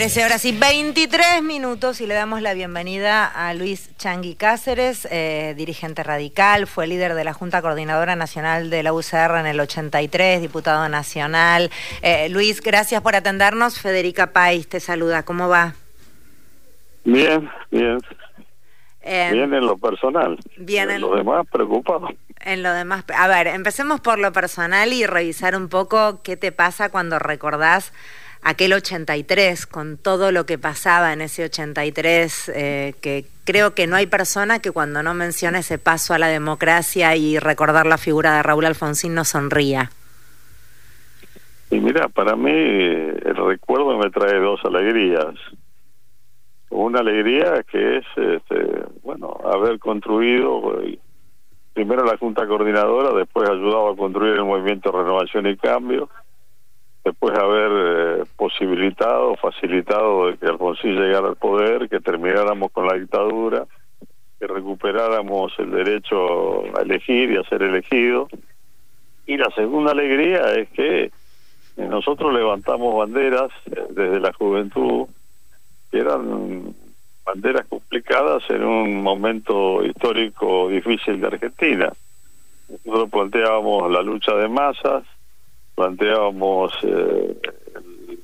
13 horas y 23 minutos y le damos la bienvenida a Luis Changui Cáceres, eh, dirigente radical, fue líder de la Junta Coordinadora Nacional de la UCR en el 83, diputado nacional. Eh, Luis, gracias por atendernos. Federica País te saluda. ¿Cómo va? Bien, bien. Eh, bien en lo personal. Bien en lo demás, preocupado. En lo demás, a ver, empecemos por lo personal y revisar un poco qué te pasa cuando recordás aquel 83, con todo lo que pasaba en ese 83, eh, que creo que no hay persona que cuando no mencione ese paso a la democracia y recordar la figura de Raúl Alfonsín no sonría. Y mira, para mí el recuerdo me trae dos alegrías. Una alegría que es, este, bueno, haber construido eh, primero la Junta Coordinadora, después ayudado a construir el Movimiento Renovación y Cambio, después de haber eh, posibilitado, facilitado de que Alfonsín llegara al poder, que termináramos con la dictadura, que recuperáramos el derecho a elegir y a ser elegido. Y la segunda alegría es que nosotros levantamos banderas desde la juventud, que eran banderas complicadas en un momento histórico difícil de Argentina. Nosotros planteábamos la lucha de masas, planteábamos eh,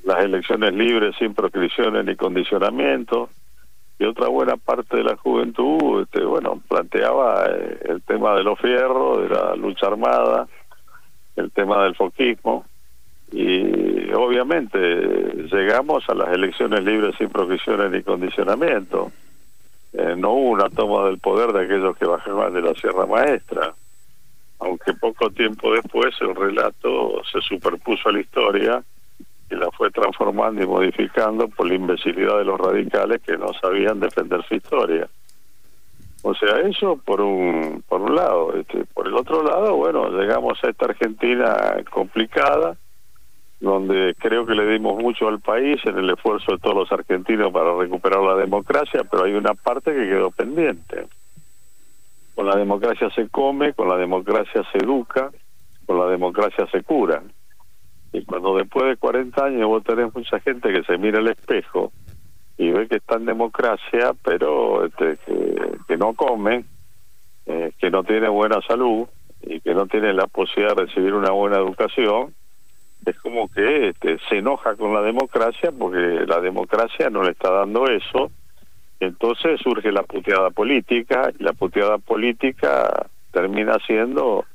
las elecciones libres sin proscripciones ni condicionamientos y otra buena parte de la juventud este, bueno planteaba eh, el tema de los fierros de la lucha armada el tema del foquismo. Y obviamente llegamos a las elecciones libres sin proscripciones ni condicionamiento. Eh, no hubo una toma del poder de aquellos que bajaban de la Sierra Maestra. Aunque poco tiempo después el relato se superpuso a la historia y la fue transformando y modificando por la imbecilidad de los radicales que no sabían defender su historia. O sea, eso por un por un lado, este, por el otro lado, bueno, llegamos a esta Argentina complicada, donde creo que le dimos mucho al país en el esfuerzo de todos los argentinos para recuperar la democracia, pero hay una parte que quedó pendiente con la democracia se come, con la democracia se educa, con la democracia se cura. Y cuando después de 40 años vos tenés mucha gente que se mira al espejo y ve que está en democracia, pero este, que, no come, eh, que no tiene buena salud y que no tiene la posibilidad de recibir una buena educación, es como que este, se enoja con la democracia porque la democracia no le está dando eso. Entonces surge la puteada política y la puteada política termina siendo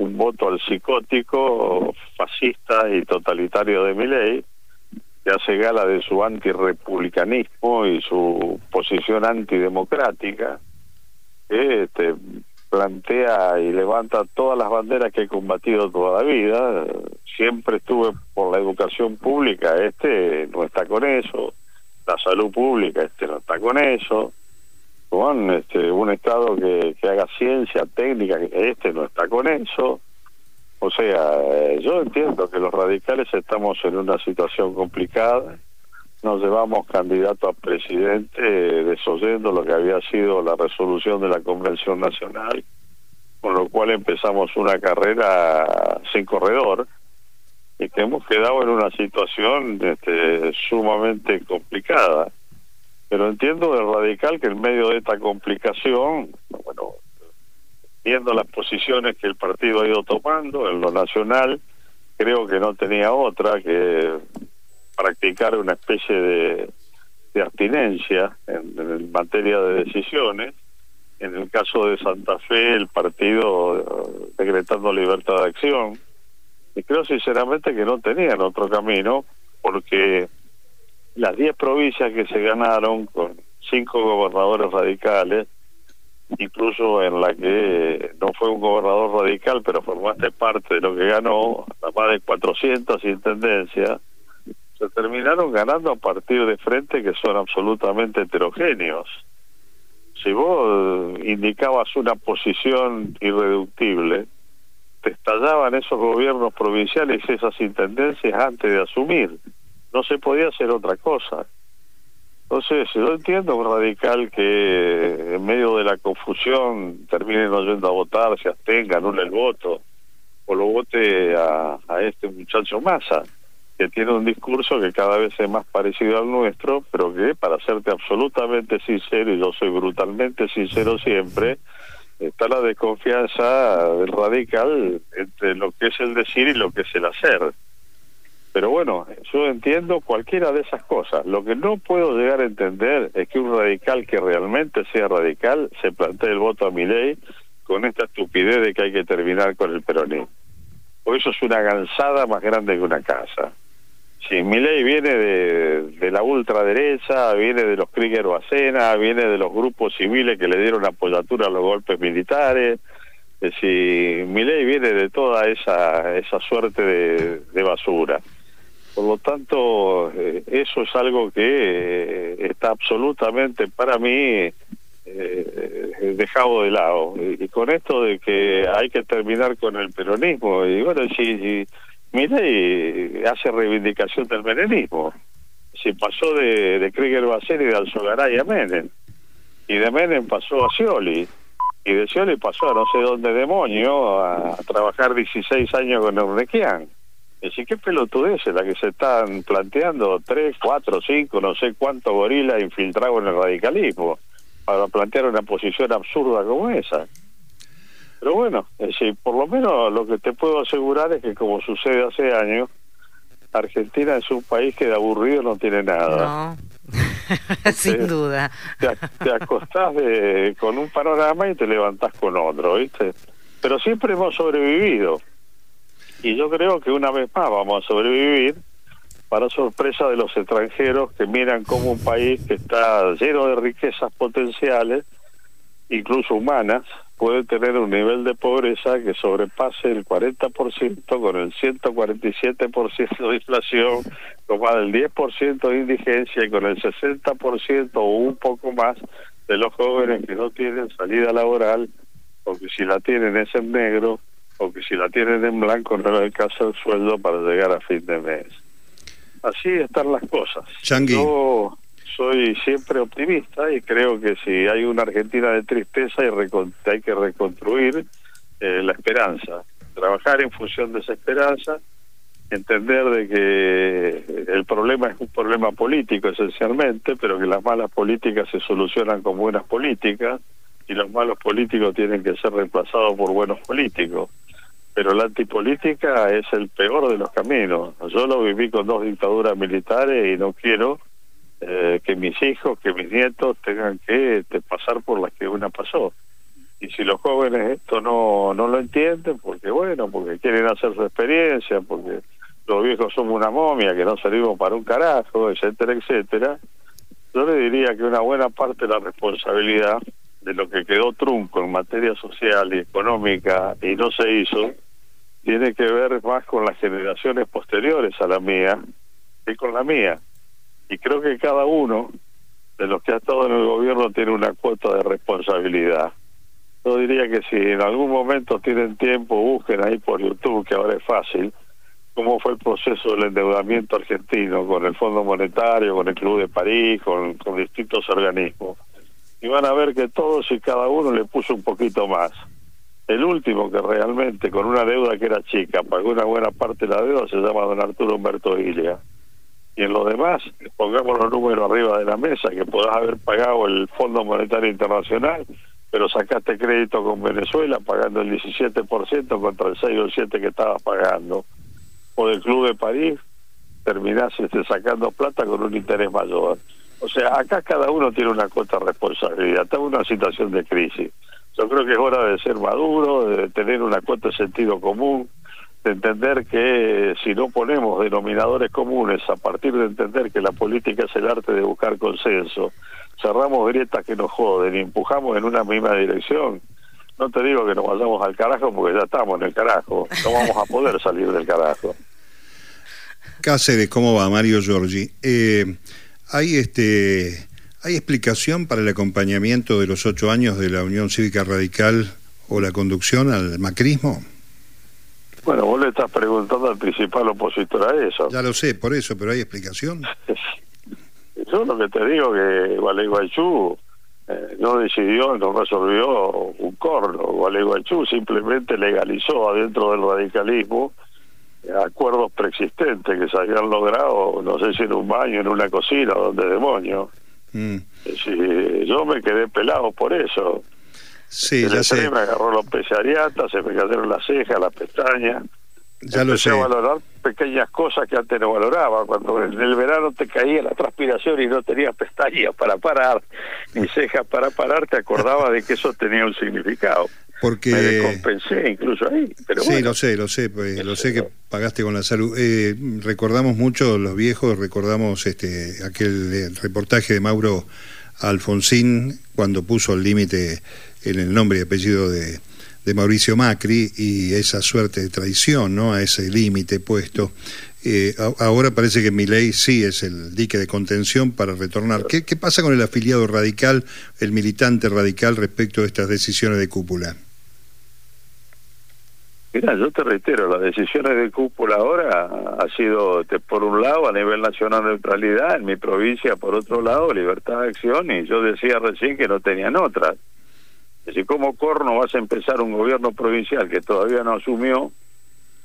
un voto al psicótico, fascista y totalitario de ley que hace gala de su antirepublicanismo y su posición antidemocrática, que este, plantea y levanta todas las banderas que he combatido toda la vida. Siempre estuve por la educación pública, este no está con eso la salud pública este no está con eso con este un estado que, que haga ciencia técnica este no está con eso. O sea yo entiendo que los radicales estamos en una situación complicada. Nos llevamos candidato a presidente eh, desoyendo lo que había sido la resolución de la convención nacional con lo cual empezamos una carrera sin corredor. Y que hemos quedado en una situación este, sumamente complicada. Pero entiendo del radical que en medio de esta complicación, bueno, viendo las posiciones que el partido ha ido tomando en lo nacional, creo que no tenía otra que practicar una especie de, abstinencia en, en, materia de decisiones. En el caso de Santa Fe, el partido eh, decretando libertad de acción y creo sinceramente que no tenían otro camino porque las 10 provincias que se ganaron con cinco gobernadores radicales, incluso en la que no fue un gobernador radical, pero formaste parte de lo que ganó, más de 400 intendencias, se terminaron ganando a partir de frentes que son absolutamente heterogéneos. Si vos indicabas una posición irreductible, te estallaban esos gobiernos provinciales y esas intendencias antes de asumir. No se podía hacer otra cosa. Entonces, yo entiendo un radical que en medio de la confusión termine no yendo a votar, se abstenga, anule el voto, o lo vote a, a este muchacho Massa. que tiene un discurso que cada vez es más parecido al nuestro, pero que, para serte absolutamente sincero, y yo soy brutalmente sincero siempre, está la desconfianza del radical entre lo que es el decir y lo que es el hacer. Pero bueno, yo entiendo cualquiera de esas cosas. Lo que no puedo llegar a entender es que un radical que realmente sea radical se plantee el voto a mi ley con esta estupidez de que hay que terminar con el peronismo. Porque eso es una gansada más grande que una casa. Sí, mi ley viene de, la ultraderecha, viene de los Krieger Bacena, viene de los grupos civiles que le dieron apoyatura a los golpes militares. Es decir, mi ley viene de toda esa, esa suerte de, basura. Por lo tanto, eh, eso es algo que eh, está absolutamente para mí eh, dejado de lado. Y, con esto de que hay que terminar con el peronismo, y bueno, si Mire, hace reivindicación del menemismo. Se pasó de, de Krieger Bacer y de Alzogaray a Menem. Y de Menem pasó a Scioli. Y de Scioli pasó a no sé dónde demonio a, trabajar 16 años con Urnequian. Es decir, qué pelotudez es la que se están planteando, tres, cuatro, cinco, no sé cuántos gorilas infiltrados en el radicalismo, para plantear una posición absurda como esa. Pero bueno, es por lo menos lo que te puedo asegurar es que como sucede hace años, Argentina es un país que de aburrido no tiene nada. No, sin duda. Te, acostás de, con un panorama y te levantás con otro, ¿viste? Pero siempre hemos sobrevivido. Y yo creo que una vez más vamos a sobrevivir para sorpresa de los extranjeros que miran como un país que está lleno de riquezas potenciales, incluso humanas, puede tener un nivel de pobreza que sobrepase el 40% con el 147% de inflación, con más del 10% de indigencia y con el 60% o un poco más de los jóvenes que no tienen salida laboral o que si la tienen es en negro o que si la tienen en blanco no les alcanza el sueldo para llegar a fin de mes. Así están las cosas soy siempre optimista y creo que si hay una Argentina de tristeza hay, que reconstruir eh, la esperanza, trabajar en función de esa esperanza, entender de que el problema es un problema político esencialmente, pero que las malas políticas se solucionan con buenas políticas y los malos políticos tienen que ser reemplazados por buenos políticos. Pero la antipolítica es el peor de los caminos. Yo lo viví con dos dictaduras militares y no quiero eh, que mis hijos, que mis nietos tengan que este, pasar por las que una pasó. Y si los jóvenes esto no, no lo entienden, porque bueno, porque quieren hacer su experiencia, porque los viejos somos una momia, que no servimos para un carajo, etcétera, etcétera, yo le diría que una buena parte de la responsabilidad de lo que quedó trunco en materia social y económica y no se hizo, tiene que ver más con las generaciones posteriores a la mía que con la mía y creo que cada uno de los que ha estado en el gobierno tiene una cuota de responsabilidad. Yo diría que si en algún momento tienen tiempo, busquen ahí por YouTube, que ahora es fácil, cómo fue el proceso del endeudamiento argentino con el Fondo Monetario, con el Club de París, con, con distintos organismos. Y van a ver que todos y cada uno le puso un poquito más. El último que realmente, con una deuda que era chica, pagó una buena parte de la deuda, se llama don Arturo Humberto Ilia y en lo demás, pongamos los números arriba de la mesa, que podás haber pagado el Fondo Monetario Internacional, pero sacaste crédito con Venezuela pagando el 17% contra el 6 o el 7 que estabas pagando. O del Club de París, terminás este, sacando plata con un interés mayor. O sea, acá cada uno tiene una cuota de responsabilidad. Estamos en una situación de crisis. Yo creo que es hora de ser maduro, de tener una cuota de sentido común, de entender que si no ponemos denominadores comunes a partir de entender que la política es el arte de buscar consenso, cerramos grietas que nos joden y empujamos en una misma dirección, no te digo que nos vayamos al carajo porque ya estamos en el carajo, no vamos a poder salir del carajo. Cáceres, ¿cómo va? Mario Giorgi. Eh, ¿Hay este hay explicación para el acompañamiento de los ocho años de la Unión Cívica Radical o la conducción al macrismo? Bueno, vos le estás preguntando al principal opositor a eso. Ya lo sé, por eso, pero hay explicación. Yo lo que te digo que Gualeguaychú eh, no decidió, no resolvió un corno. Gualeguaychú simplemente legalizó adentro del radicalismo acuerdos preexistentes que se habían logrado, no sé si en un baño, en una cocina, donde demonio. Mm. yo me quedé pelado por eso. Sí, ya sé. Me agarró los pesariatas, se me cayeron las cejas, las pestañas. Ya lo sé. a valorar pequeñas cosas que antes no valoraba. Cuando en el verano te caía la transpiración y no tenías pestañas para parar, ni cejas para parar, te acordaba de que eso tenía un significado. Porque... Me descompensé incluso ahí. Pero sí, lo sé, lo sé, pues, lo sé que pagaste con la salud. Eh, recordamos mucho los viejos, recordamos este aquel eh, reportaje de Mauro Alfonsín cuando puso el límite en el nombre y apellido de, de Mauricio Macri y esa suerte de traición, ¿no? A ese límite puesto. Eh, ahora parece que mi ley sí es el dique de contención para retornar. ¿Qué, ¿Qué pasa con el afiliado radical, el militante radical respecto a estas decisiones de cúpula? Mira, yo te reitero, las decisiones de cúpula ahora ha sido, por un lado, a nivel nacional neutralidad, en mi provincia, por otro lado, libertad de acción, y yo decía recién que no tenían otras. Es decir, ¿cómo corno vas a empezar un gobierno provincial que todavía no asumió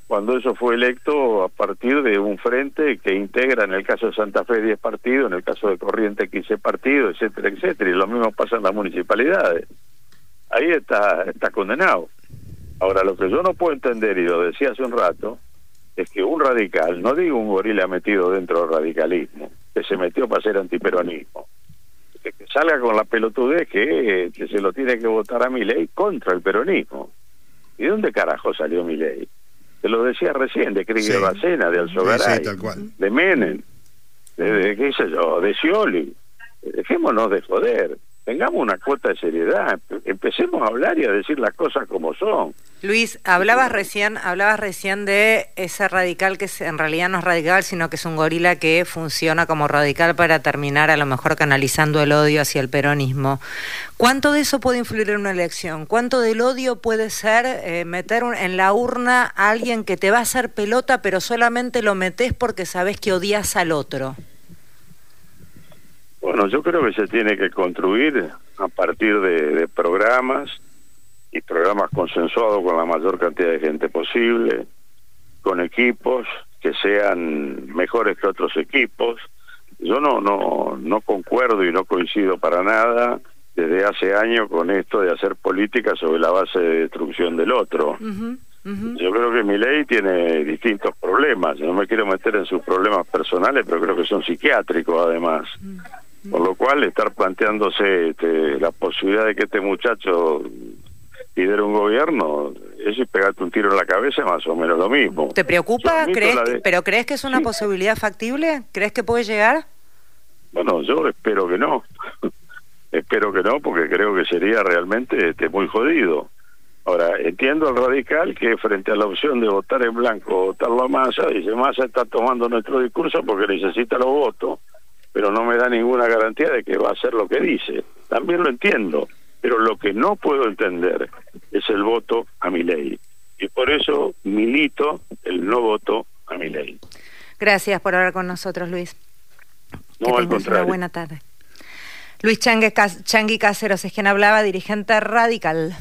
cuando eso fue electo a partir de un frente que integra, en el caso de Santa Fe, 10 partidos, en el caso de Corriente, 15 partidos, etcétera, etcétera, y lo mismo pasa en las municipalidades? Ahí está, está condenado. Ahora, lo que yo no puedo entender, y lo decía hace un rato, es que un radical, no digo un gorila metido dentro del radicalismo, que se metió para hacer antiperonismo, que, salga con la pelotudez que, que se lo tiene que votar a mi ley contra el peronismo. ¿Y de dónde carajo salió mi ley? Te lo decía recién, de Krieger Bacena, de Alzogaray, de Menem, de, de, qué sé yo, de Scioli. Dejémonos de joder tengamos una cuota de seriedad, empecemos a hablar y a decir las cosas como son. Luis, hablabas recién, hablabas recién de ese radical que en realidad no es radical, sino que es un gorila que funciona como radical para terminar a lo mejor canalizando el odio hacia el peronismo. ¿Cuánto de eso puede influir en una elección? ¿Cuánto del odio puede ser eh, meter en la urna a alguien que te va a hacer pelota, pero solamente lo metes porque sabes que odias al otro? Bueno, yo creo que se tiene que construir a partir de, programas y programas consensuados con la mayor cantidad de gente posible, con equipos que sean mejores que otros equipos. Yo no no no concuerdo y no coincido para nada desde hace años con esto de hacer política sobre la base de destrucción del otro. Yo creo que mi ley tiene distintos problemas. no me quiero meter en sus problemas personales, pero creo que son psiquiátricos además. Mm. Por lo cual, estar planteándose este, la posibilidad de que este muchacho lidere un gobierno es pegarte un tiro en la cabeza más o menos lo mismo. ¿Te preocupa? ¿Crees ¿Pero crees que es una posibilidad factible? ¿Crees que puede llegar? Bueno, yo espero que no. espero que no, porque creo que sería realmente este, muy jodido. Ahora, entiendo al radical que frente a la opción de votar en blanco, votarlo a Massa, dice Massa está tomando nuestro discurso porque necesita los votos pero no me da ninguna garantía de que va a hacer lo que dice. También lo entiendo, pero lo que no puedo entender es el voto a mi ley. Y por eso milito el no voto a mi ley. Gracias por hablar con nosotros, Luis. No, al contrario. Una buena tarde. Luis Changui Cáceros es quien hablaba, dirigente radical.